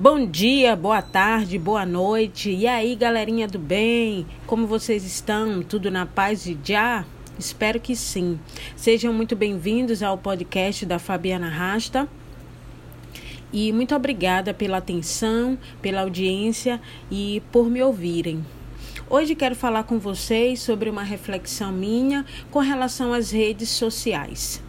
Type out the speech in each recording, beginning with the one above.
Bom dia, boa tarde, boa noite. E aí, galerinha do bem? Como vocês estão? Tudo na paz de já? Espero que sim. Sejam muito bem-vindos ao podcast da Fabiana Rasta. E muito obrigada pela atenção, pela audiência e por me ouvirem. Hoje quero falar com vocês sobre uma reflexão minha com relação às redes sociais.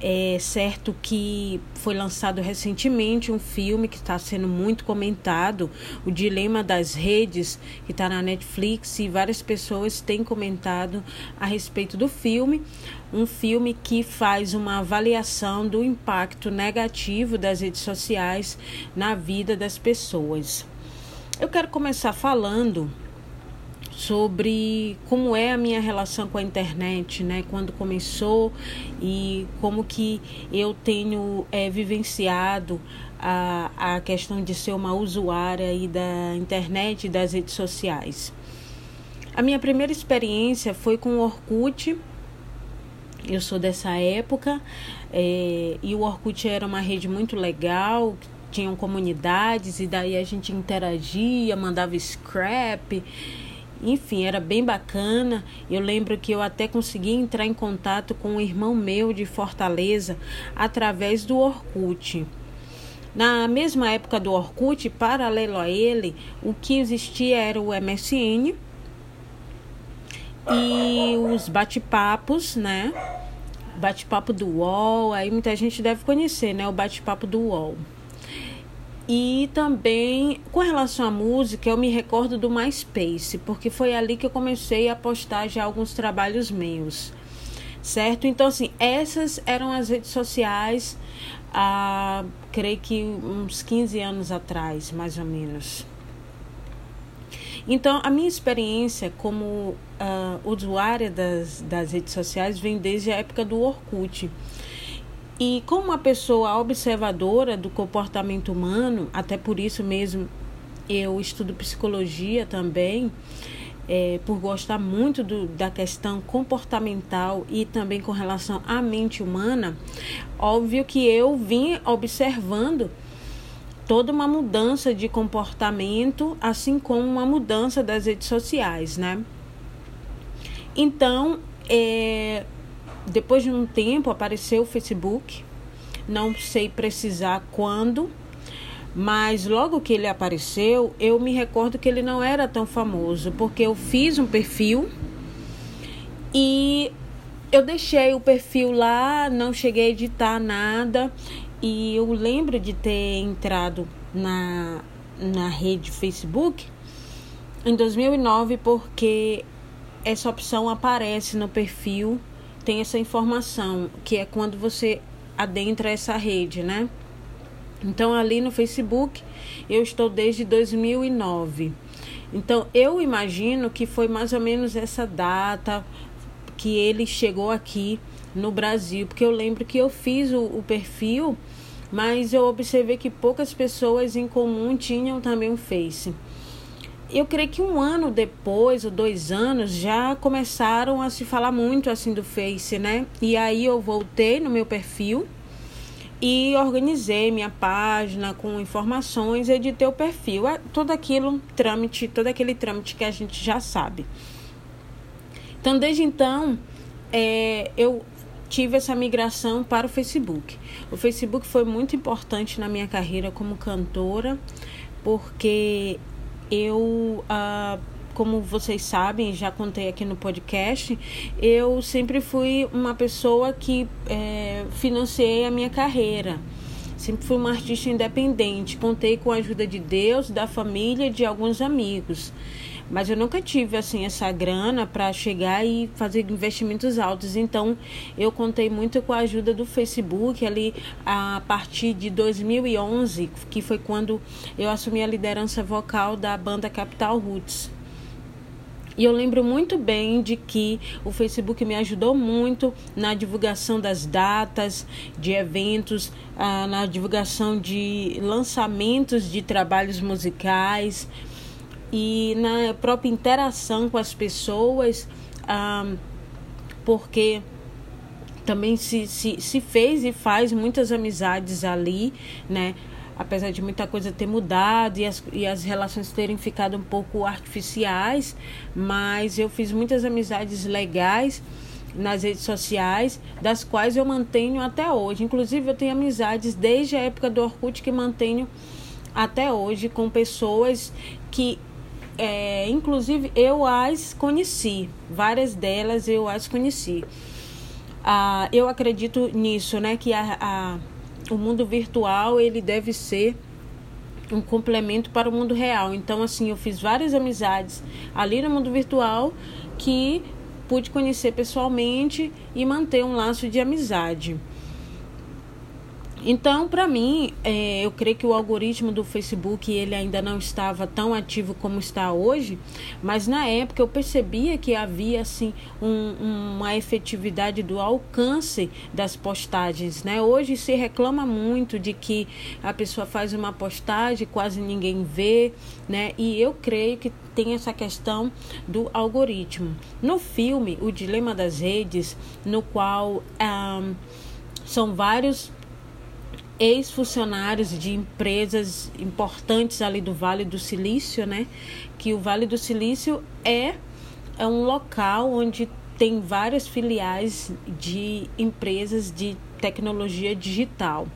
É certo que foi lançado recentemente um filme que está sendo muito comentado, O Dilema das Redes, que está na Netflix, e várias pessoas têm comentado a respeito do filme. Um filme que faz uma avaliação do impacto negativo das redes sociais na vida das pessoas. Eu quero começar falando sobre como é a minha relação com a internet, né? Quando começou e como que eu tenho é, vivenciado a, a questão de ser uma usuária aí da internet e das redes sociais. A minha primeira experiência foi com o Orkut. Eu sou dessa época é, e o Orkut era uma rede muito legal, tinham comunidades e daí a gente interagia, mandava scrap enfim, era bem bacana. Eu lembro que eu até consegui entrar em contato com um irmão meu de Fortaleza através do Orkut. Na mesma época do Orkut, paralelo a ele, o que existia era o MSN e os bate-papos, né? Bate-papo do UOL, aí muita gente deve conhecer, né? O bate-papo do UOL. E também com relação à música, eu me recordo do MySpace, porque foi ali que eu comecei a postar já alguns trabalhos meus. Certo? Então, assim, essas eram as redes sociais, há, creio que uns 15 anos atrás, mais ou menos. Então, a minha experiência como uh, usuária das, das redes sociais vem desde a época do Orkut. E como uma pessoa observadora do comportamento humano, até por isso mesmo eu estudo psicologia também, é, por gostar muito do, da questão comportamental e também com relação à mente humana, óbvio que eu vim observando toda uma mudança de comportamento, assim como uma mudança das redes sociais, né? Então, é, depois de um tempo apareceu o Facebook, não sei precisar quando, mas logo que ele apareceu, eu me recordo que ele não era tão famoso, porque eu fiz um perfil e eu deixei o perfil lá, não cheguei a editar nada, e eu lembro de ter entrado na, na rede Facebook em 2009, porque essa opção aparece no perfil tem essa informação, que é quando você adentra essa rede, né? Então, ali no Facebook, eu estou desde 2009. Então, eu imagino que foi mais ou menos essa data que ele chegou aqui no Brasil, porque eu lembro que eu fiz o, o perfil, mas eu observei que poucas pessoas em comum tinham também um Face eu creio que um ano depois, ou dois anos, já começaram a se falar muito assim do Face, né? E aí eu voltei no meu perfil e organizei minha página com informações, editei o perfil, é todo aquilo, trâmite, todo aquele trâmite que a gente já sabe. Então, desde então, é, eu tive essa migração para o Facebook. O Facebook foi muito importante na minha carreira como cantora, porque eu, ah, como vocês sabem, já contei aqui no podcast, eu sempre fui uma pessoa que é, financiei a minha carreira. Sempre fui uma artista independente. Contei com a ajuda de Deus, da família e de alguns amigos. Mas eu nunca tive assim essa grana para chegar e fazer investimentos altos. Então, eu contei muito com a ajuda do Facebook ali a partir de 2011, que foi quando eu assumi a liderança vocal da banda Capital Roots. E eu lembro muito bem de que o Facebook me ajudou muito na divulgação das datas de eventos, ah, na divulgação de lançamentos de trabalhos musicais e na própria interação com as pessoas, porque também se, se, se fez e faz muitas amizades ali, né? apesar de muita coisa ter mudado e as, e as relações terem ficado um pouco artificiais, mas eu fiz muitas amizades legais nas redes sociais, das quais eu mantenho até hoje. Inclusive, eu tenho amizades desde a época do Orkut que mantenho até hoje com pessoas que é, inclusive eu as conheci, várias delas eu as conheci. Ah, eu acredito nisso, né? Que a, a, o mundo virtual ele deve ser um complemento para o mundo real. Então, assim, eu fiz várias amizades ali no mundo virtual que pude conhecer pessoalmente e manter um laço de amizade. Então, para mim, é, eu creio que o algoritmo do Facebook ele ainda não estava tão ativo como está hoje, mas na época eu percebia que havia assim um, uma efetividade do alcance das postagens, né? Hoje se reclama muito de que a pessoa faz uma postagem quase ninguém vê, né? E eu creio que tem essa questão do algoritmo. No filme, o dilema das redes, no qual um, são vários ex-funcionários de empresas importantes ali do Vale do Silício, né? Que o Vale do Silício é, é um local onde tem várias filiais de empresas de tecnologia digital,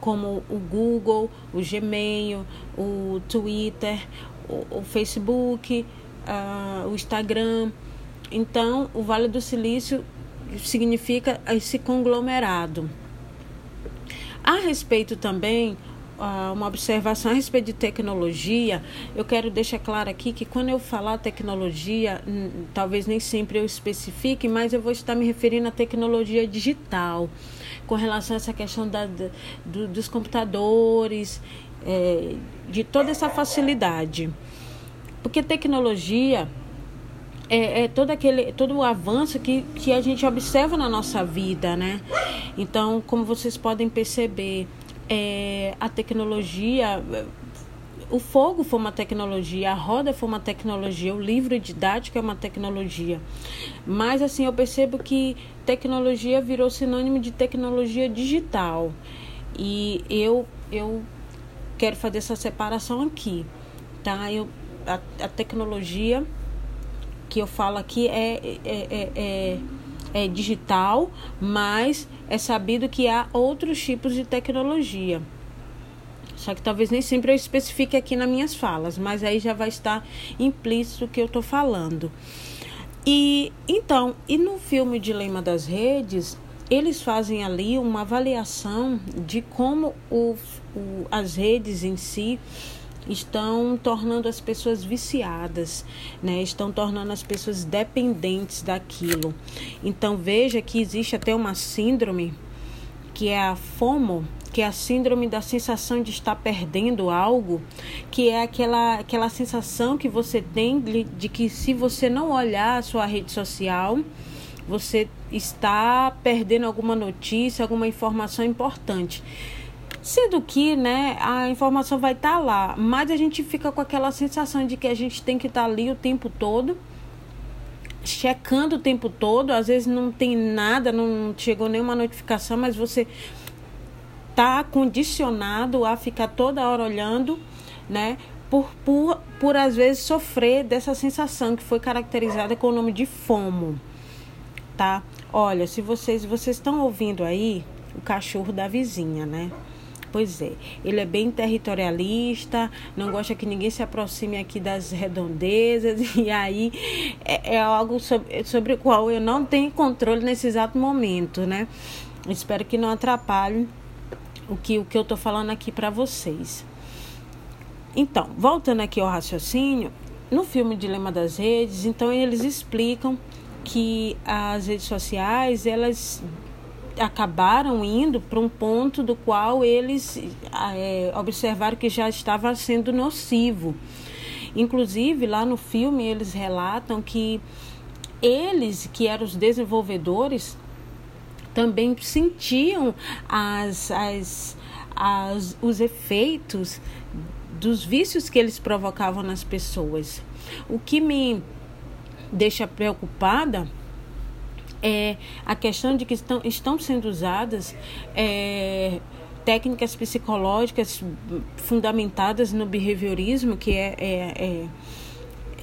como o Google, o Gmail, o Twitter, o, o Facebook, uh, o Instagram. Então, o Vale do Silício significa esse conglomerado. A respeito também, uma observação a respeito de tecnologia, eu quero deixar claro aqui que quando eu falar tecnologia, talvez nem sempre eu especifique, mas eu vou estar me referindo à tecnologia digital, com relação a essa questão da, do, dos computadores, é, de toda essa facilidade. Porque tecnologia é, é, todo aquele todo o avanço que, que a gente observa na nossa vida, né? Então, como vocês podem perceber, é, a tecnologia, o fogo foi uma tecnologia, a roda foi uma tecnologia, o livro didático é uma tecnologia. Mas assim, eu percebo que tecnologia virou sinônimo de tecnologia digital. E eu eu quero fazer essa separação aqui, tá? Eu a, a tecnologia que eu falo aqui é, é, é, é, é digital, mas é sabido que há outros tipos de tecnologia. Só que talvez nem sempre eu especifique aqui nas minhas falas, mas aí já vai estar implícito o que eu estou falando. E então, e no filme Dilema das Redes, eles fazem ali uma avaliação de como o, o, as redes em si estão tornando as pessoas viciadas, né? Estão tornando as pessoas dependentes daquilo. Então veja que existe até uma síndrome que é a FOMO, que é a síndrome da sensação de estar perdendo algo, que é aquela, aquela sensação que você tem de, que se você não olhar a sua rede social, você está perdendo alguma notícia, alguma informação importante. Sendo que, né, a informação vai estar tá lá, mas a gente fica com aquela sensação de que a gente tem que estar tá ali o tempo todo, checando o tempo todo, às vezes não tem nada, não chegou nenhuma notificação, mas você tá condicionado a ficar toda hora olhando, né? Por, por, por às vezes sofrer dessa sensação que foi caracterizada com o nome de FOMO, tá? Olha, se vocês vocês estão ouvindo aí o cachorro da vizinha, né? Pois é, ele é bem territorialista, não gosta que ninguém se aproxime aqui das redondezas, e aí é, é algo sobre, sobre o qual eu não tenho controle nesse exato momento, né? Espero que não atrapalhe o que, o que eu tô falando aqui para vocês. Então, voltando aqui ao raciocínio, no filme Dilema das Redes, então eles explicam que as redes sociais, elas acabaram indo para um ponto do qual eles é, observaram que já estava sendo nocivo. Inclusive, lá no filme, eles relatam que eles, que eram os desenvolvedores, também sentiam as, as, as, os efeitos dos vícios que eles provocavam nas pessoas. O que me deixa preocupada é a questão de que estão, estão sendo usadas é, técnicas psicológicas fundamentadas no behaviorismo, que é, é, é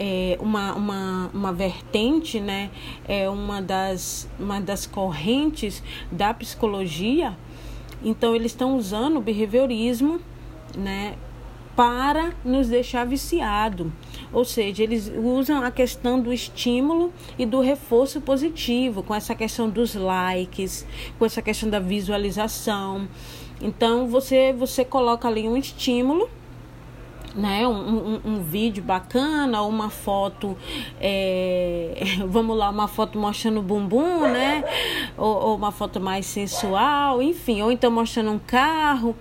é uma, uma, uma vertente, né? é uma das, uma das correntes da psicologia. Então, eles estão usando o behaviorismo né, para nos deixar viciado. Ou seja, eles usam a questão do estímulo e do reforço positivo, com essa questão dos likes, com essa questão da visualização. Então, você, você coloca ali um estímulo né, um, um, um, vídeo bacana, uma foto, é, vamos lá, uma foto mostrando o bumbum, né, ou, ou uma foto mais sensual, enfim, ou então mostrando um carro.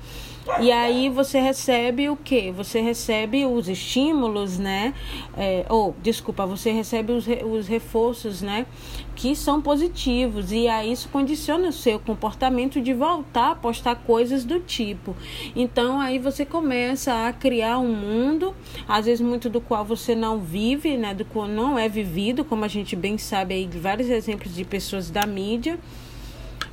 E aí você recebe o que? Você recebe os estímulos, né? É, ou, desculpa, você recebe os, os reforços, né? Que são positivos. E aí isso condiciona o seu comportamento de voltar a postar coisas do tipo. Então aí você começa a criar um mundo, às vezes muito do qual você não vive, né? Do qual não é vivido, como a gente bem sabe aí, vários exemplos de pessoas da mídia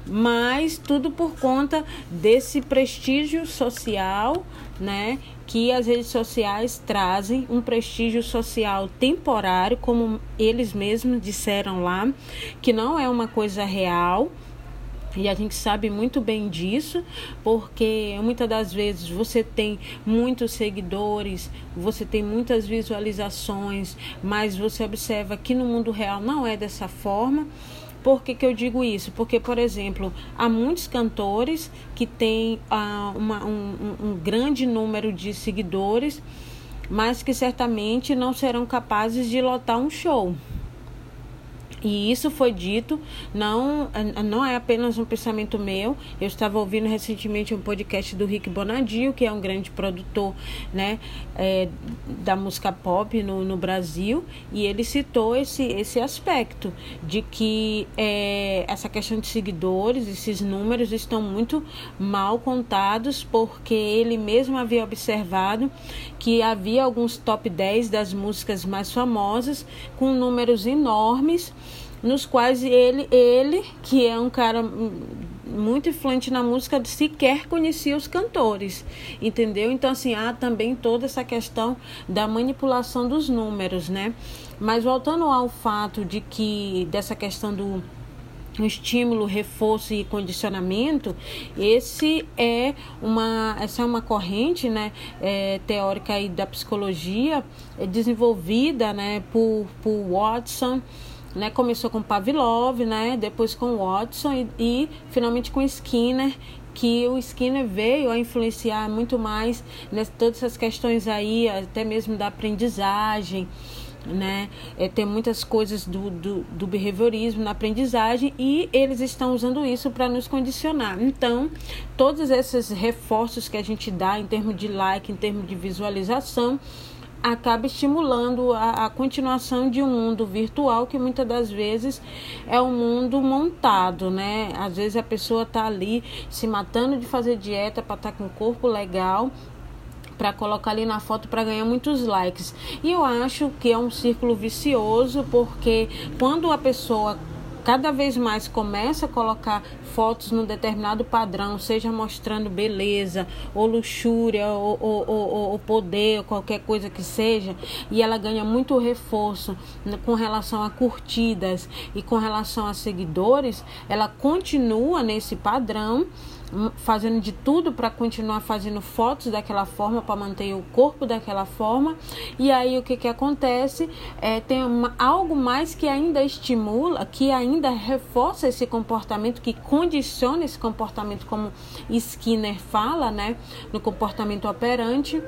mas tudo por conta desse prestígio social, né? Que as redes sociais trazem um prestígio social temporário, como eles mesmos disseram lá, que não é uma coisa real. E a gente sabe muito bem disso, porque muitas das vezes você tem muitos seguidores, você tem muitas visualizações, mas você observa que no mundo real não é dessa forma. Por que, que eu digo isso? Porque, por exemplo, há muitos cantores que têm ah, uma, um, um grande número de seguidores, mas que certamente não serão capazes de lotar um show. E isso foi dito, não, não é apenas um pensamento meu. Eu estava ouvindo recentemente um podcast do Rick Bonadio, que é um grande produtor né, é, da música pop no, no Brasil, e ele citou esse, esse aspecto de que é, essa questão de seguidores, esses números estão muito mal contados, porque ele mesmo havia observado que havia alguns top 10 das músicas mais famosas com números enormes nos quais ele, ele, que é um cara muito influente na música, sequer conhecia os cantores, entendeu? Então, assim, há também toda essa questão da manipulação dos números, né? Mas voltando ao fato de que, dessa questão do estímulo, reforço e condicionamento, esse é uma, essa é uma corrente né, é, teórica aí da psicologia é, desenvolvida né, por, por Watson né? Começou com Pavlov, né? Depois com Watson e, e finalmente com Skinner, que o Skinner veio a influenciar muito mais nessas todas essas questões aí, até mesmo da aprendizagem, né? É, tem muitas coisas do, do, do behaviorismo na aprendizagem e eles estão usando isso para nos condicionar. Então, todos esses reforços que a gente dá em termos de like, em termos de visualização, acaba estimulando a, a, continuação de um mundo virtual que muitas das vezes é um mundo montado, né? Às vezes a pessoa está ali se matando de fazer dieta para estar tá com o corpo legal para colocar ali na foto para ganhar muitos likes. E eu acho que é um círculo vicioso porque quando a pessoa cada vez mais começa a colocar fotos num determinado padrão, seja mostrando beleza, ou luxúria, ou, ou, ou, ou poder, ou qualquer coisa que seja, e ela ganha muito reforço com relação a curtidas e com relação a seguidores, ela continua nesse padrão fazendo de tudo para continuar fazendo fotos daquela forma, para manter o corpo daquela forma. E aí o que, que acontece? É, tem uma, algo mais que ainda estimula, que ainda reforça esse comportamento, que condiciona esse comportamento, como Skinner fala, né? No comportamento operante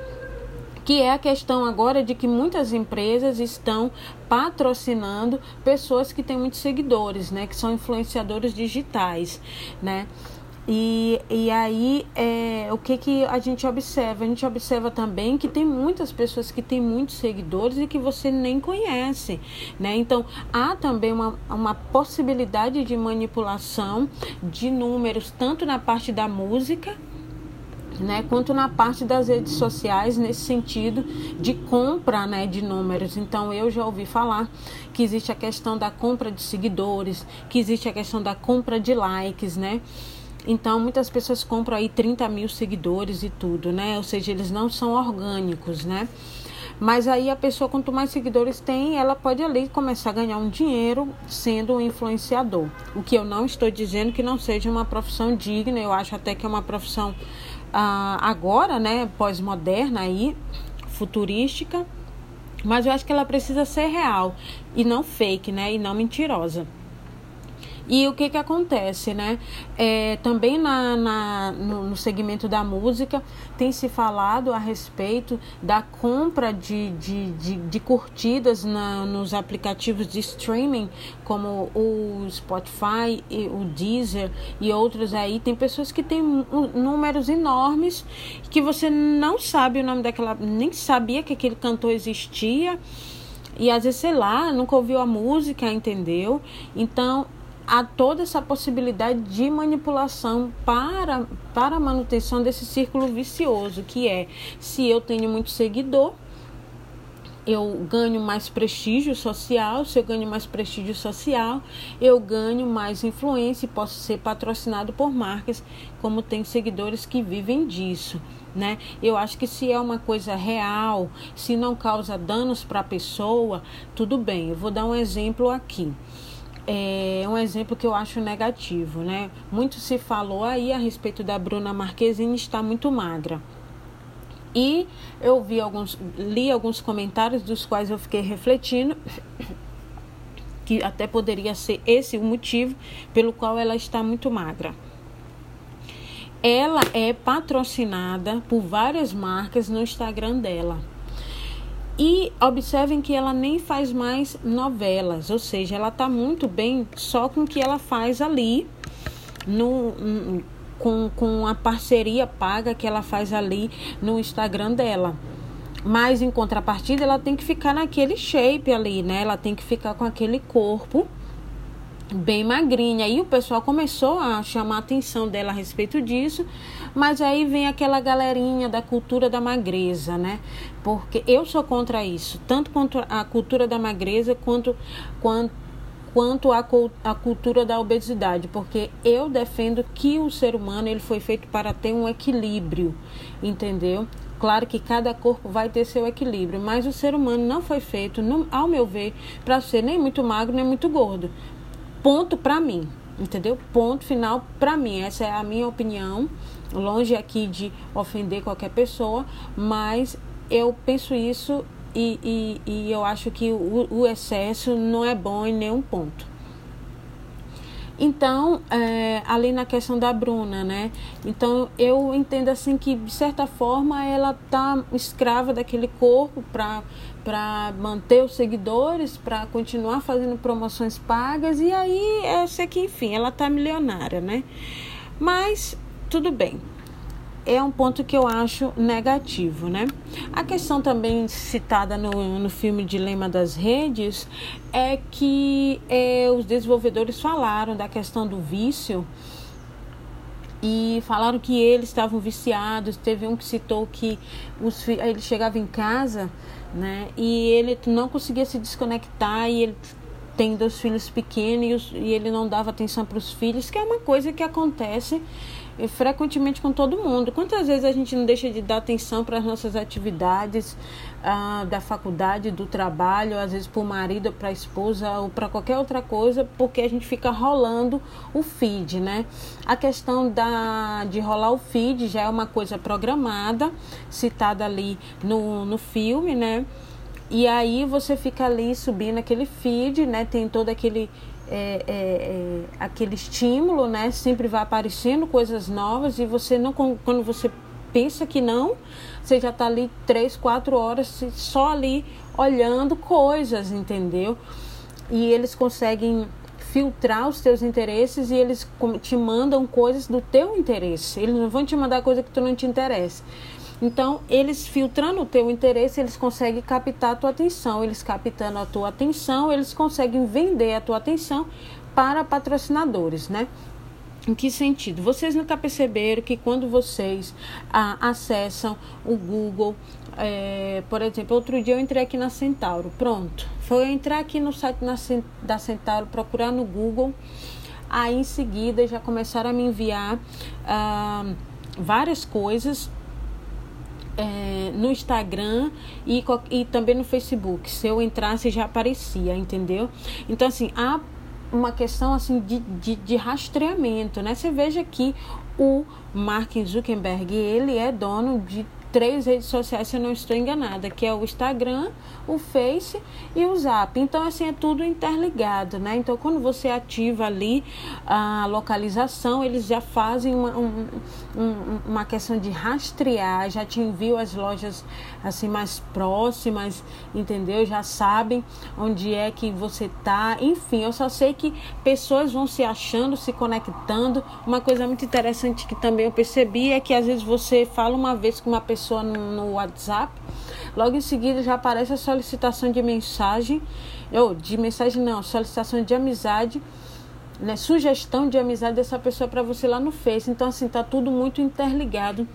que é a questão agora de que muitas empresas estão patrocinando pessoas que têm muitos seguidores, né, que são influenciadores digitais, né? E, e aí, é, o que, que a gente observa? A gente observa também que tem muitas pessoas que têm muitos seguidores e que você nem conhece, né? Então, há também uma, uma possibilidade de manipulação de números, tanto na parte da música, né, quanto na parte das redes sociais nesse sentido de compra né, de números. Então eu já ouvi falar que existe a questão da compra de seguidores, que existe a questão da compra de likes, né? Então, muitas pessoas compram aí 30 mil seguidores e tudo, né? Ou seja, eles não são orgânicos, né? Mas aí a pessoa, quanto mais seguidores tem, ela pode ali começar a ganhar um dinheiro sendo um influenciador. O que eu não estou dizendo que não seja uma profissão digna, eu acho até que é uma profissão ah, agora, né, pós-moderna aí, futurística, mas eu acho que ela precisa ser real e não fake, né, e não mentirosa. E o que que acontece, né? É, também na, na no, no, segmento da música tem se falado a respeito da compra de, de, de, de curtidas na, nos aplicativos de streaming, como o Spotify, o Deezer e outros aí. Tem pessoas que têm números enormes que você não sabe o nome daquela, nem sabia que aquele cantor existia. E às vezes, sei lá, nunca ouviu a música, entendeu? Então, há toda essa possibilidade de manipulação para, para a manutenção desse círculo vicioso, que é se eu tenho muito seguidor, eu ganho mais prestígio social, se eu ganho mais prestígio social, eu ganho mais influência e posso ser patrocinado por marcas, como tem seguidores que vivem disso. Né? Eu acho que se é uma coisa real, se não causa danos para a pessoa, tudo bem. Eu vou dar um exemplo aqui é um exemplo que eu acho negativo, né? Muito se falou aí a respeito da Bruna Marquezine estar muito magra. E eu vi alguns, li alguns comentários dos quais eu fiquei refletindo que até poderia ser esse o motivo pelo qual ela está muito magra. Ela é patrocinada por várias marcas no Instagram dela. E observem que ela nem faz mais novelas, ou seja, ela está muito bem só com o que ela faz ali, no, com, com a parceria paga que ela faz ali no Instagram dela. Mas em contrapartida, ela tem que ficar naquele shape ali, né? Ela tem que ficar com aquele corpo bem magrinha. E o pessoal começou a chamar a atenção dela a respeito disso, mas aí vem aquela galerinha da cultura da magreza, né? Porque eu sou contra isso, tanto contra a cultura da magreza quanto quanto quanto a cultura da obesidade, porque eu defendo que o ser humano ele foi feito para ter um equilíbrio, entendeu? Claro que cada corpo vai ter seu equilíbrio, mas o ser humano não foi feito, ao meu ver, para ser nem muito magro nem muito gordo. Ponto para mim, entendeu? Ponto final para mim. Essa é a minha opinião longe aqui de ofender qualquer pessoa, mas eu penso isso e, e, e eu acho que o, o, excesso não é bom em nenhum ponto. Então, é, ali na questão da Bruna, né? Então, eu entendo assim que, de certa forma, ela tá escrava daquele corpo para manter os seguidores, para continuar fazendo promoções pagas e aí eu sei que enfim, ela tá milionária, né? Mas tudo bem. É um ponto que eu acho negativo, né? A questão também citada no, no filme Dilema das Redes é que é, os desenvolvedores falaram da questão do vício e falaram que eles estavam viciados. Teve um que citou que os, ele chegava em casa, né? E ele não conseguia se desconectar e ele tem dois filhos pequenos e ele não dava atenção para os filhos, que é uma coisa que acontece frequentemente com todo mundo. Quantas vezes a gente não deixa de dar atenção para as nossas atividades ah, da faculdade, do trabalho, às vezes para o marido, para a esposa ou para qualquer outra coisa, porque a gente fica rolando o feed, né? A questão da, de rolar o feed já é uma coisa programada, citada ali no, no filme, né? E aí você fica ali subindo aquele feed, né? Tem todo aquele é, é, é, aquele estímulo, né? Sempre vai aparecendo coisas novas e você não, quando você pensa que não, você já está ali três, quatro horas só ali olhando coisas, entendeu? E eles conseguem filtrar os teus interesses e eles te mandam coisas do teu interesse. Eles não vão te mandar coisa que tu não te interessa. Então, eles filtrando o teu interesse, eles conseguem captar a tua atenção. Eles captando a tua atenção, eles conseguem vender a tua atenção para patrocinadores, né? Em que sentido? Vocês nunca perceberam que quando vocês ah, acessam o Google, é, por exemplo, outro dia eu entrei aqui na Centauro, pronto. Foi eu entrar aqui no site na, da Centauro, procurar no Google Aí em seguida já começaram a me enviar ah, várias coisas é, no Instagram e, e também no Facebook. Se eu entrasse já aparecia, entendeu? Então assim, há uma questão assim de, de, de rastreamento, né? Você veja que o Mark Zuckerberg, ele é dono de três redes sociais, se eu não estou enganada, que é o Instagram, o Face e o Zap. Então, assim, é tudo interligado, né? Então, quando você ativa ali a localização, eles já fazem uma, um, um, uma questão de rastrear, já te enviam as lojas assim mais próximas, entendeu? Já sabem onde é que você tá. Enfim, eu só sei que pessoas vão se achando, se conectando. Uma coisa muito interessante que também eu percebi é que às vezes você fala uma vez com uma pessoa no WhatsApp, logo em seguida já aparece a solicitação de mensagem, ou de mensagem não, solicitação de amizade, né, sugestão de amizade dessa pessoa para você lá no Face. Então assim, tá tudo muito interligado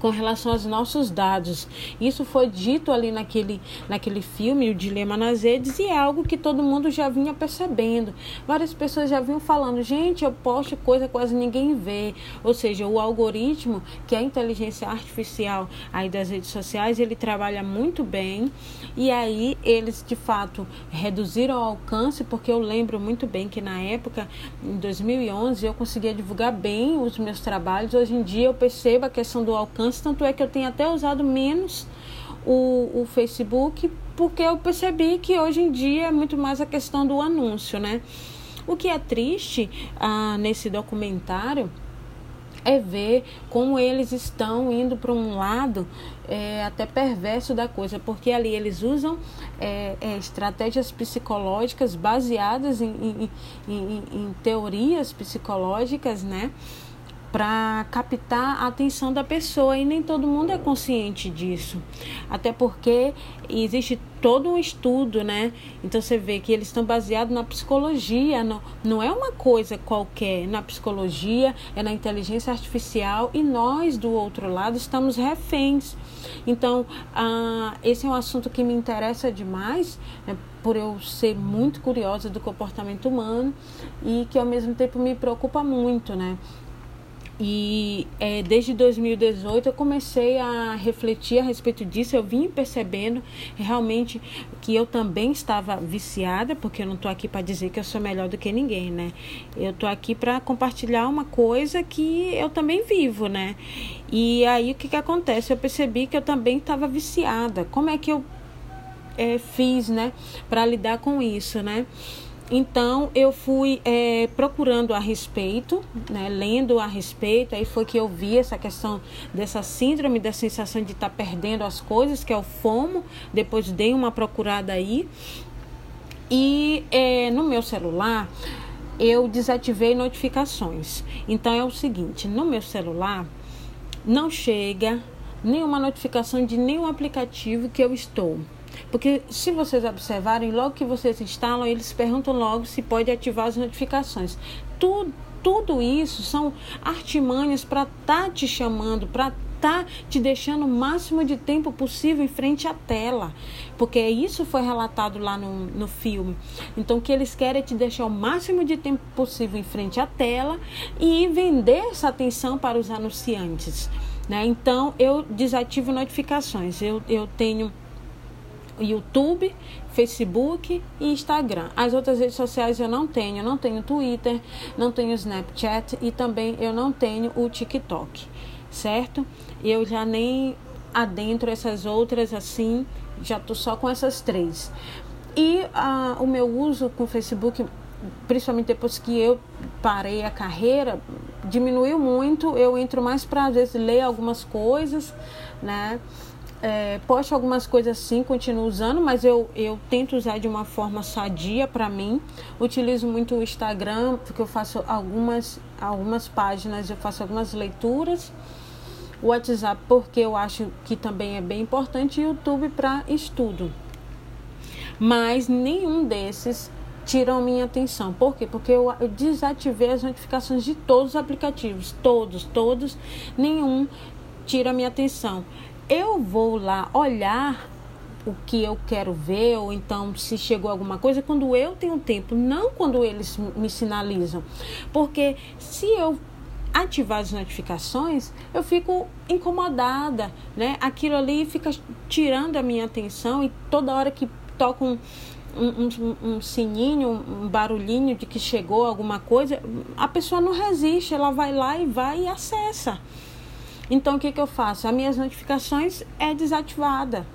com relação aos nossos dados. Isso foi dito ali naquele, naquele filme, O Dilema nas Redes, e é algo que todo mundo já vinha percebendo. Várias pessoas já vinham falando, gente, eu posto coisa quase ninguém vê. Ou seja, o algoritmo, que é a inteligência artificial aí das redes sociais, ele trabalha muito bem. E aí eles de fato reduziram o alcance, porque eu lembro muito bem que na época, em 2011, eu conseguia divulgar bem os meus trabalhos. Hoje em dia eu percebo a questão do alcance tanto é que eu tenho até usado menos o, o Facebook, porque eu percebi que hoje em dia é muito mais a questão do anúncio, né? O que é triste ah, nesse documentário é ver como eles estão indo para um lado é, até perverso da coisa, porque ali eles usam é, é, estratégias psicológicas baseadas em, em, em, em teorias psicológicas, né? Para captar a atenção da pessoa e nem todo mundo é consciente disso. Até porque existe todo um estudo, né? Então você vê que eles estão baseados na psicologia, não, não é uma coisa qualquer, na psicologia, é na inteligência artificial e nós do outro lado estamos reféns. Então, ah, esse é um assunto que me interessa demais, né? por eu ser muito curiosa do comportamento humano e que ao mesmo tempo me preocupa muito, né? E é, desde 2018 eu comecei a refletir a respeito disso. Eu vim percebendo realmente que eu também estava viciada, porque eu não estou aqui para dizer que eu sou melhor do que ninguém, né? Eu estou aqui para compartilhar uma coisa que eu também vivo, né? E aí o que, que acontece? Eu percebi que eu também estava viciada. Como é que eu é, fiz, né, para lidar com isso, né? Então eu fui é, procurando a respeito, né, lendo a respeito, aí foi que eu vi essa questão dessa síndrome da sensação de estar tá perdendo as coisas, que é o FOMO. Depois dei uma procurada aí. E é, no meu celular eu desativei notificações. Então é o seguinte, no meu celular não chega nenhuma notificação de nenhum aplicativo que eu estou. Porque se vocês observarem, logo que vocês instalam, eles perguntam logo se pode ativar as notificações. Tudo, tudo isso são artimanhas para estar tá te chamando, para tá te deixando o máximo de tempo possível em frente à tela. Porque isso foi relatado lá no, no filme. Então, o que eles querem é te deixar o máximo de tempo possível em frente à tela e vender essa atenção para os anunciantes. Né? Então, eu desativo notificações. Eu, eu tenho YouTube, Facebook e Instagram. As outras redes sociais eu não tenho, eu não tenho Twitter, não tenho Snapchat e também eu não tenho o TikTok, certo? Eu já nem adentro essas outras assim, já tô só com essas três. E uh, o meu uso com o Facebook, principalmente depois que eu parei a carreira, diminuiu muito. Eu entro mais para às vezes ler algumas coisas, né? É, posto algumas coisas assim, continuo usando, mas eu, eu tento usar de uma forma sadia para mim. Utilizo muito o Instagram, porque eu faço algumas, algumas páginas, eu faço algumas leituras. O WhatsApp, porque eu acho que também é bem importante, e o YouTube para estudo. Mas nenhum desses tiram minha atenção. Por quê? Porque eu, eu desativei as notificações de todos os aplicativos, todos, todos, nenhum tira minha atenção eu vou lá olhar o que eu quero ver, ou então se chegou alguma coisa, quando eu tenho tempo, não quando eles me sinalizam. Porque se eu ativar as notificações, eu fico incomodada, né? Aquilo ali fica tirando a minha atenção e toda hora que toca um, um, um, um, sininho, um barulhinho de que chegou alguma coisa, a pessoa não resiste, ela vai lá e vai e acessa. Então o que, que eu faço? As minhas notificações é desativada.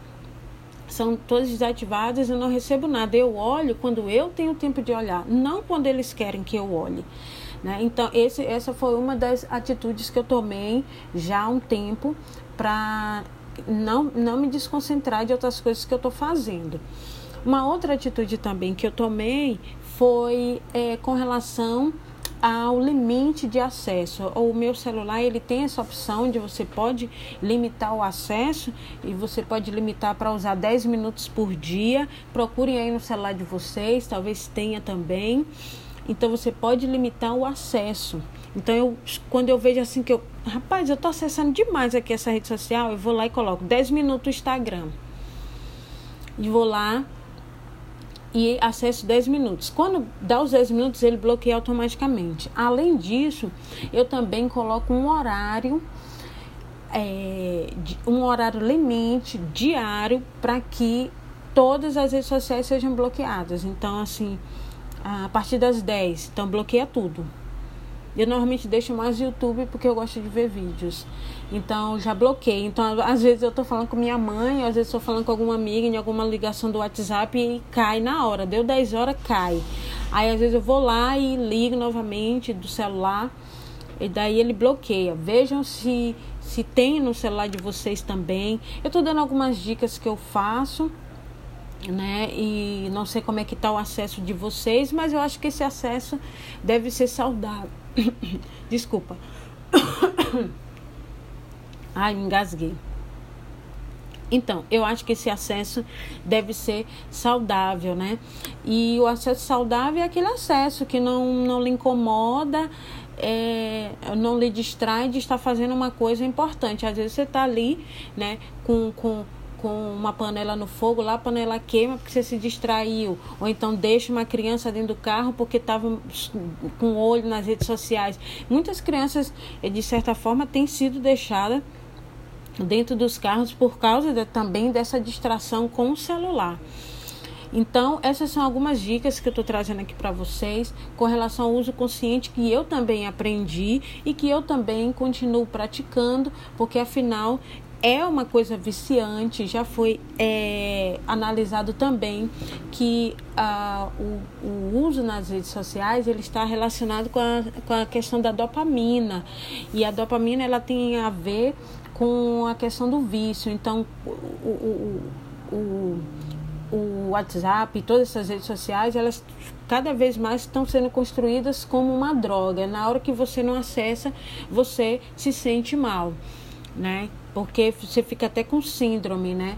São todas desativadas, eu não recebo nada. Eu olho quando eu tenho tempo de olhar, não quando eles querem que eu olhe. Né? Então, esse, essa foi uma das atitudes que eu tomei já há um tempo para não, não me desconcentrar de outras coisas que eu estou fazendo. Uma outra atitude também que eu tomei foi é, com relação ao limite de acesso. O meu celular ele tem essa opção de você pode limitar o acesso e você pode limitar para usar 10 minutos por dia. Procurem aí no celular de vocês, talvez tenha também. Então você pode limitar o acesso. Então eu quando eu vejo assim que eu, rapaz, eu tô acessando demais aqui essa rede social, eu vou lá e coloco 10 minutos Instagram. E vou lá e acesso 10 minutos. Quando dá os 10 minutos, ele bloqueia automaticamente. Além disso, eu também coloco um horário, é, um horário limite diário para que todas as redes sociais sejam bloqueadas. Então, assim, a partir das 10, então bloqueia tudo. Eu normalmente deixo mais YouTube porque eu gosto de ver vídeos. Então já bloqueei. Então às vezes eu tô falando com minha mãe, às vezes tô falando com alguma amiga em alguma ligação do WhatsApp e cai na hora. Deu 10 horas, cai. Aí às vezes eu vou lá e ligo novamente do celular e daí ele bloqueia. Vejam se se tem no celular de vocês também. Eu tô dando algumas dicas que eu faço né? E não sei como é que tá o acesso de vocês, mas eu acho que esse acesso deve ser saudável. Desculpa. Ai, me engasguei. Então, eu acho que esse acesso deve ser saudável, né? E o acesso saudável é aquele acesso que não, não lhe incomoda, é, não lhe distrai de estar fazendo uma coisa importante. Às vezes você está ali, né, com, com com uma panela no fogo, lá a panela queima porque você se distraiu. Ou então deixa uma criança dentro do carro porque estava com o olho nas redes sociais. Muitas crianças, eh, de certa forma, têm sido deixadas dentro dos carros por causa de, também dessa distração com o celular. Então, essas são algumas dicas que eu estou trazendo aqui para vocês com relação ao uso consciente que eu também aprendi e que eu também continuo praticando, porque afinal é uma coisa viciante, já foi é, analisado também que ah, o, o, uso nas redes sociais ele está relacionado com a, com a questão da dopamina e a dopamina ela tem a ver com a questão do vício, então o, o, o, o WhatsApp e todas essas redes sociais elas cada vez mais estão sendo construídas como uma droga. Na hora que você não acessa, você se sente mal, né? porque você fica até com síndrome, né?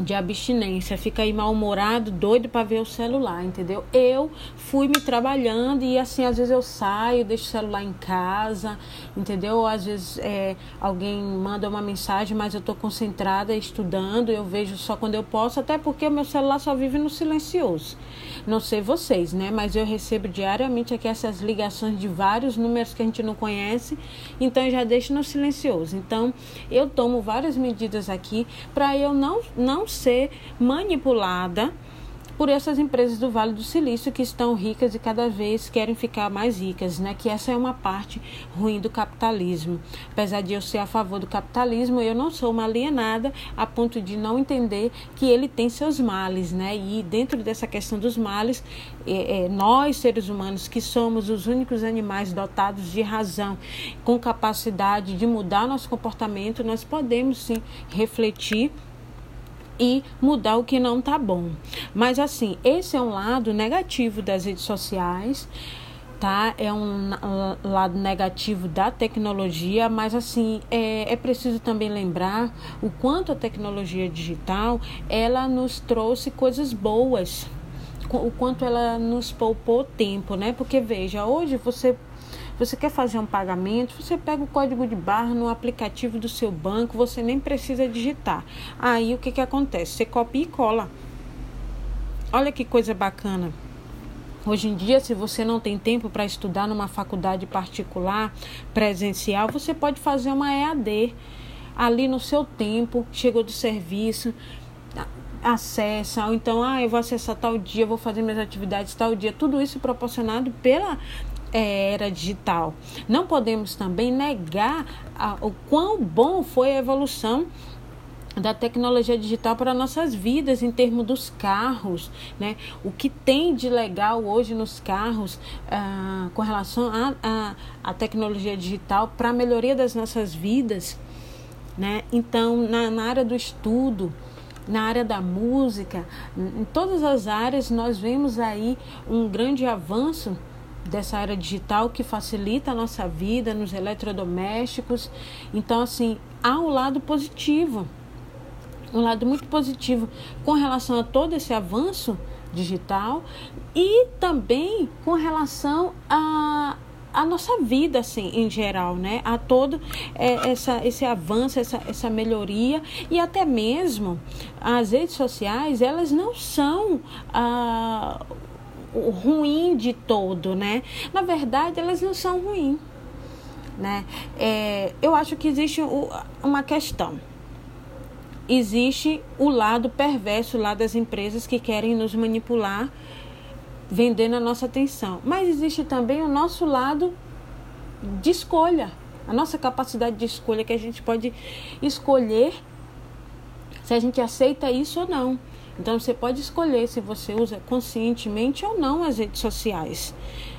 De abstinência, fica aí mal-humorado, doido para ver o celular, entendeu? Eu fui me trabalhando e assim, às vezes eu saio, deixo o celular em casa, entendeu? Às vezes é, alguém manda uma mensagem, mas eu tô concentrada estudando, eu vejo só quando eu posso, até porque o meu celular só vive no silencioso. Não sei vocês, né? Mas eu recebo diariamente aqui essas ligações de vários números que a gente não conhece, então eu já deixo no silencioso. Então, eu tomo várias medidas aqui para eu não não ser manipulada por essas empresas do Vale do Silício que estão ricas e cada vez querem ficar mais ricas, né? Que essa é uma parte ruim do capitalismo. Apesar de eu ser a favor do capitalismo, eu não sou uma alienada a ponto de não entender que ele tem seus males, né? E dentro dessa questão dos males, é, é, nós seres humanos que somos os únicos animais dotados de razão, com capacidade de mudar nosso comportamento, nós podemos sim refletir e mudar o que não tá bom. Mas assim, esse é um lado negativo das redes sociais tá? É um lado negativo da tecnologia, mas assim é, é preciso também lembrar o quanto a tecnologia digital ela nos trouxe coisas boas, o quanto ela nos poupou tempo, né? Porque veja, hoje você Você quer fazer um pagamento, você pega o código de barra no aplicativo do seu banco, você nem precisa digitar. Aí o que, que acontece? Você copia e cola. Olha que coisa bacana. Hoje em dia, se você não tem tempo para estudar numa faculdade particular, presencial, você pode fazer uma EAD ali no seu tempo, chegou do serviço, acessa, ou então, ah, eu vou acessar tal dia, vou fazer minhas atividades tal dia, tudo isso proporcionado pela é, era digital. Não podemos também negar a, o quão bom foi a evolução da tecnologia digital para nossas vidas em termos dos carros, né? O que tem de legal hoje nos carros ah, com relação à tecnologia digital para a melhoria das nossas vidas, né? Então, na, na área do estudo, na área da música, em todas as áreas nós vemos aí um grande avanço dessa área digital que facilita a nossa vida nos eletrodomésticos. Então, assim, há um lado positivo um lado muito positivo com relação a todo esse avanço digital e também com relação a a nossa vida assim em geral né? A todo é, essa esse avanço essa, essa melhoria. E até mesmo as redes sociais elas não são ah, ruim de todo né? Na verdade elas não são ruins né? É, eu acho que existe uma questão. Existe o lado perverso lá das empresas que querem nos manipular, vendendo a nossa atenção. Mas existe também o nosso lado de escolha, a nossa capacidade de escolha que a gente pode escolher se a gente aceita isso ou não. Então você pode escolher se você usa conscientemente ou não as redes sociais,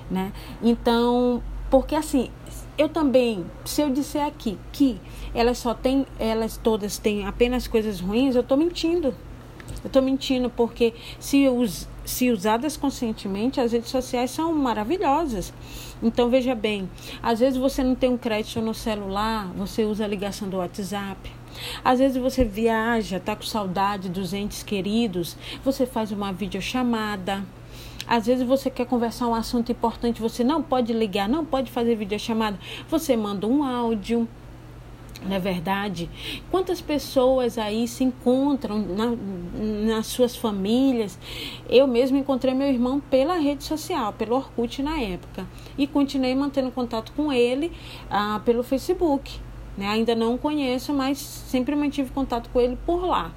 né? Então, porque assim, eu também, se eu disser aqui que elas só têm, elas todas têm apenas coisas ruins, eu estou mentindo. Eu estou mentindo porque se, se usadas conscientemente, as redes sociais são maravilhosas. Então veja bem, às vezes você não tem um crédito no celular, você usa a ligação do WhatsApp. Às vezes você viaja, está com saudade dos entes queridos, você faz uma videochamada. Às vezes você quer conversar um assunto importante, você não pode ligar, não pode fazer videochamada, você manda um áudio. Não é verdade? Quantas pessoas aí se encontram na, nas suas famílias? Eu mesmo encontrei meu irmão pela rede social, pelo Orkut na época. E continuei mantendo contato com ele ah, pelo Facebook. Né? Ainda não conheço, mas sempre mantive contato com ele por lá.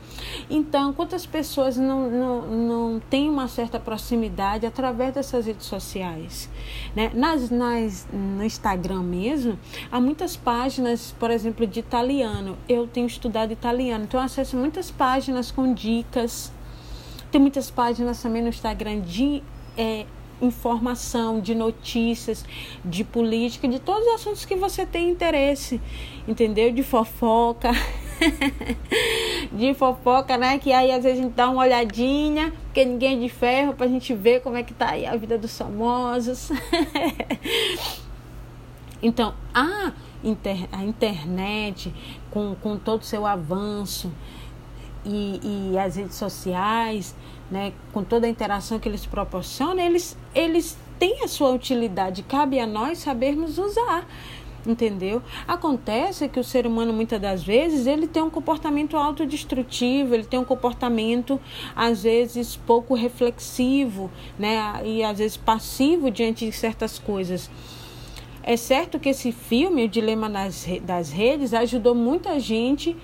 Então, quantas pessoas não, não, não têm uma certa proximidade através dessas redes sociais? Né? Nas, nas, no Instagram mesmo, há muitas páginas, por exemplo, de italiano. Eu tenho estudado italiano, então eu acesso muitas páginas com dicas. Tem muitas páginas também no Instagram de é, informação, de notícias, de política, de todos os assuntos que você tem interesse, entendeu? De fofoca. de fofoca, né? Que aí às vezes a gente dá uma olhadinha, porque ninguém é de ferro, pra gente ver como é que tá aí a vida dos famosos. então, a, inter, a internet, com, com todo o seu avanço, e, e as redes sociais, né, com toda a interação que eles proporcionam, eles, eles têm a sua utilidade. Cabe a nós sabermos usar entendeu? Acontece que o ser humano muitas das vezes ele tem um comportamento autodestrutivo, ele tem um comportamento às vezes pouco reflexivo, né? E às vezes passivo diante de certas coisas. É certo que esse filme, O Dilema das, das Redes, ajudou muita gente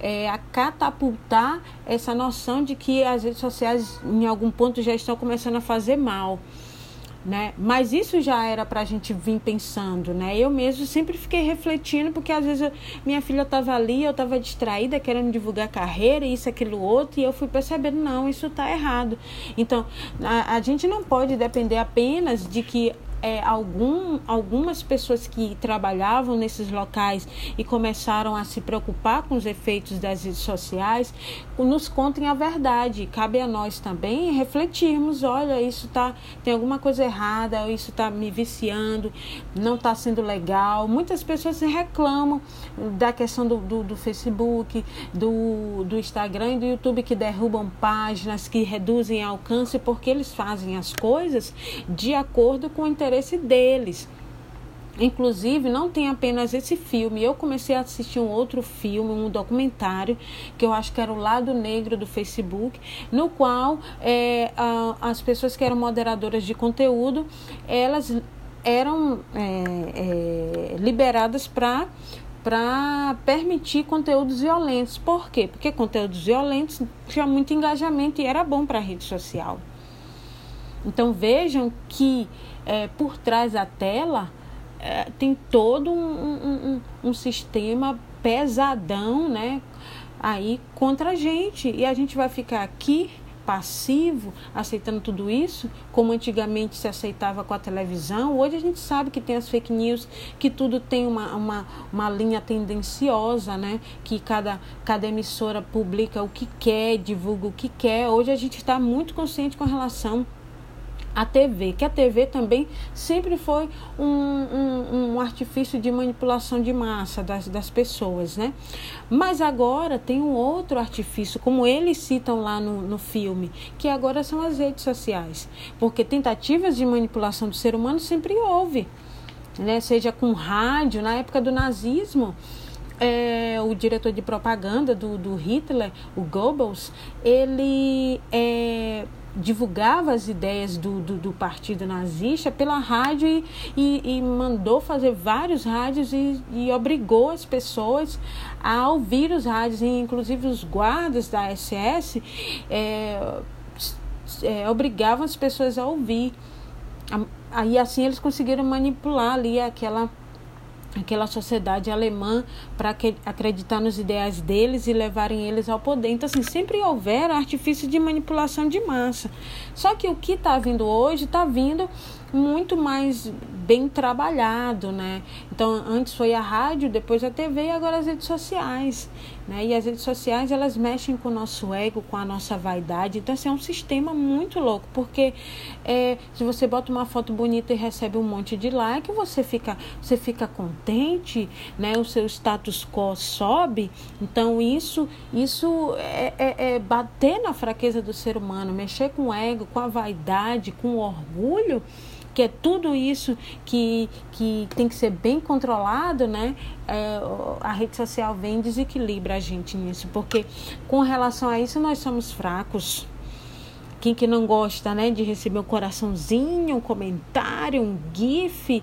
é, a catapultar essa noção de que as redes sociais, em algum ponto, já estão começando a fazer mal. Né? Mas isso já era para a gente vir pensando, né? Eu mesmo sempre fiquei refletindo, porque às vezes eu, minha filha estava ali, eu estava distraída, querendo divulgar carreira, isso, aquilo, outro, e eu fui percebendo, não, isso está errado. Então, a, a gente não pode depender apenas de que é, algum, algumas pessoas que trabalhavam nesses locais e começaram a se preocupar com os efeitos das redes sociais, nos contem a verdade. Cabe a nós também refletirmos, olha, isso tá tem alguma coisa errada, isso está me viciando, não está sendo legal. Muitas pessoas reclamam da questão do, do, do Facebook, do, do Instagram e do YouTube que derrubam páginas, que reduzem alcance porque eles fazem as coisas de acordo com o interesse deles. Inclusive, não tem apenas esse filme. Eu comecei a assistir um outro filme, um documentário, que eu acho que era o lado negro do Facebook, no qual é, a, as pessoas que eram moderadoras de conteúdo, elas eram é, é, liberadas para para permitir conteúdos violentos. Por quê? Porque conteúdos violentos tinha muito engajamento e era bom para a rede social. Então vejam que é, por trás da tela é, tem todo um, um, um, um sistema pesadão, né? Aí contra a gente. E a gente vai ficar aqui passivo, aceitando tudo isso, como antigamente se aceitava com a televisão. Hoje a gente sabe que tem as fake news, que tudo tem uma, uma, uma linha tendenciosa, né? Que cada, cada emissora publica o que quer, divulga o que quer. Hoje a gente está muito consciente com relação a TV, que a TV também sempre foi um, um, um, artifício de manipulação de massa das, das pessoas, né? Mas agora tem um outro artifício, como eles citam lá no, no filme, que agora são as redes sociais. Porque tentativas de manipulação do ser humano sempre houve, né? Seja com rádio, na época do nazismo, é, o diretor de propaganda do, do Hitler, o Goebbels, ele é, divulgava as ideias do, do, do, partido nazista pela rádio e, e, e mandou fazer vários rádios e, e, obrigou as pessoas a ouvir os rádios, e inclusive os guardas da SS é, é, obrigavam as pessoas a ouvir. Aí assim eles conseguiram manipular ali aquela aquela sociedade alemã para acreditar nos ideais deles e levarem eles ao poder. Então, assim, sempre houver artifício de manipulação de massa. Só que o que está vindo hoje está vindo muito mais bem trabalhado, né? Então, antes foi a rádio, depois a TV e agora as redes sociais, né? E as redes sociais, elas mexem com o nosso ego, com a nossa vaidade. Então, assim, é um sistema muito louco, porque é, se você bota uma foto bonita e recebe um monte de like, você fica, você fica contente, né? O seu status quo sobe. Então, isso, isso é, é, é bater na fraqueza do ser humano, mexer com o ego, com a vaidade, com o orgulho que é tudo isso que, que tem que ser bem controlado, né? É, a rede social vem e desequilibra a gente nisso, porque com relação a isso nós somos fracos. Quem que não gosta, né, de receber um coraçãozinho, um comentário, um gif,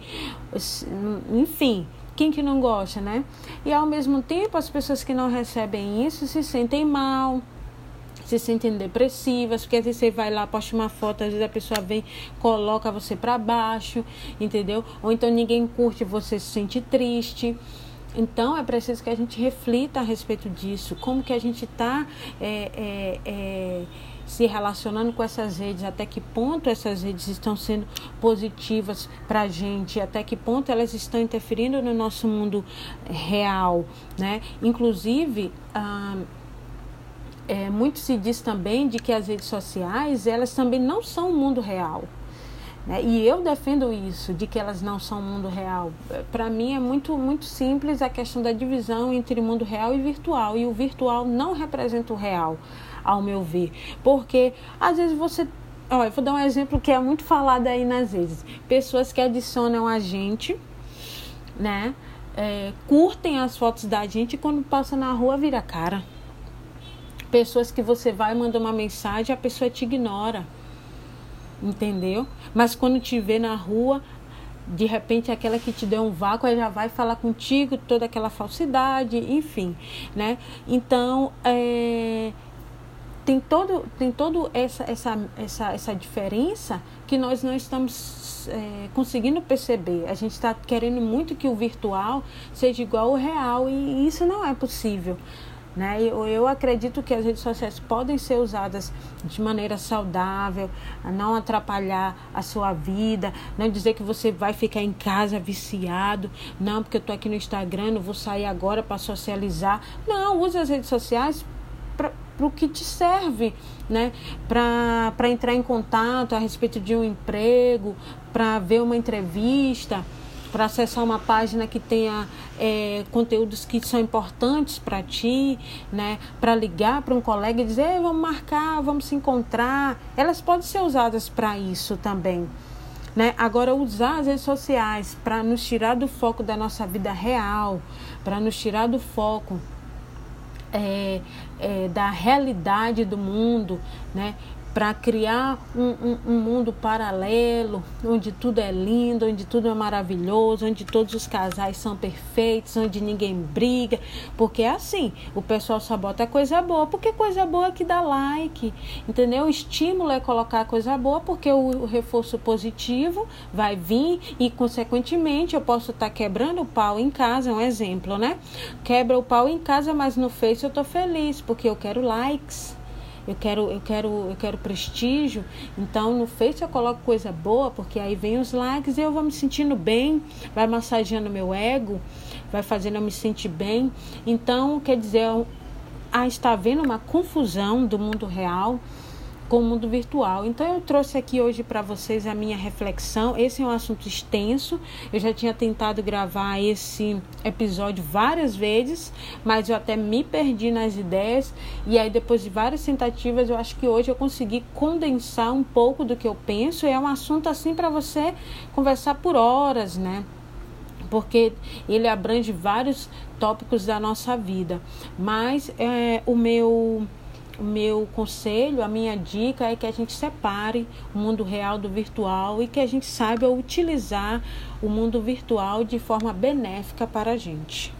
enfim, quem que não gosta, né? E ao mesmo tempo as pessoas que não recebem isso se sentem mal, se sentem depressivas, porque às vezes você vai lá, posta uma foto, às vezes a pessoa vem, coloca você para baixo, entendeu? Ou então ninguém curte, você se sente triste. Então é preciso que a gente reflita a respeito disso, como que a gente está é, é, é, se relacionando com essas redes, até que ponto essas redes estão sendo positivas para a gente, até que ponto elas estão interferindo no nosso mundo real, né? Inclusive, ah, é, muito se diz também de que as redes sociais elas também não são o mundo real. Né? E eu defendo isso, de que elas não são o mundo real. Para mim é muito, muito simples a questão da divisão entre mundo real e virtual. E o virtual não representa o real, ao meu ver. Porque às vezes você. Olha, eu vou dar um exemplo que é muito falado aí nas redes. Pessoas que adicionam a gente, né? É, curtem as fotos da gente e quando passa na rua vira cara pessoas que você vai mandar uma mensagem, a pessoa te ignora. Entendeu? Mas quando te vê na rua, de repente aquela que te deu um vácuo já vai falar contigo toda aquela falsidade, enfim, né? Então, é, tem todo tem todo essa essa essa essa diferença que nós não estamos é, conseguindo perceber. A gente está querendo muito que o virtual seja igual ao real e isso não é possível. Né? Eu, eu acredito que as redes sociais podem ser usadas de maneira saudável, não atrapalhar a sua vida, não dizer que você vai ficar em casa viciado, não, porque eu estou aqui no Instagram, não vou sair agora para socializar. Não, use as redes sociais para o que te serve, né? Para entrar em contato a respeito de um emprego, para ver uma entrevista para acessar uma página que tenha é, conteúdos que são importantes para ti, né? Para ligar para um colega e dizer, vamos marcar, vamos se encontrar. Elas podem ser usadas para isso também. Né? Agora, usar as redes sociais para nos tirar do foco da nossa vida real, para nos tirar do foco é, é, da realidade do mundo, né? Para criar um, um, um, mundo paralelo, onde tudo é lindo, onde tudo é maravilhoso, onde todos os casais são perfeitos, onde ninguém briga, porque é assim, o pessoal só bota coisa boa, porque coisa boa é que dá like, entendeu? O estímulo é colocar coisa boa, porque o, o reforço positivo vai vir e, consequentemente, eu posso estar tá quebrando o pau em casa, é um exemplo, né? Quebra o pau em casa, mas no Face eu tô feliz, porque eu quero likes eu quero, eu quero, eu quero prestígio. Então no Face eu coloco coisa boa, porque aí vem os likes e eu vou me sentindo bem, vai massageando meu ego, vai fazendo eu me sentir bem. Então, quer dizer, ah, está havendo uma confusão do mundo real com o mundo virtual. Então eu trouxe aqui hoje para vocês a minha reflexão. Esse é um assunto extenso. Eu já tinha tentado gravar esse episódio várias vezes, mas eu até me perdi nas ideias e aí depois de várias tentativas, eu acho que hoje eu consegui condensar um pouco do que eu penso. É um assunto assim para você conversar por horas, né? porque ele abrange vários tópicos da nossa vida. Mas é, o meu o meu conselho, a minha dica é que a gente separe o mundo real do virtual e que a gente saiba utilizar o mundo virtual de forma benéfica para a gente.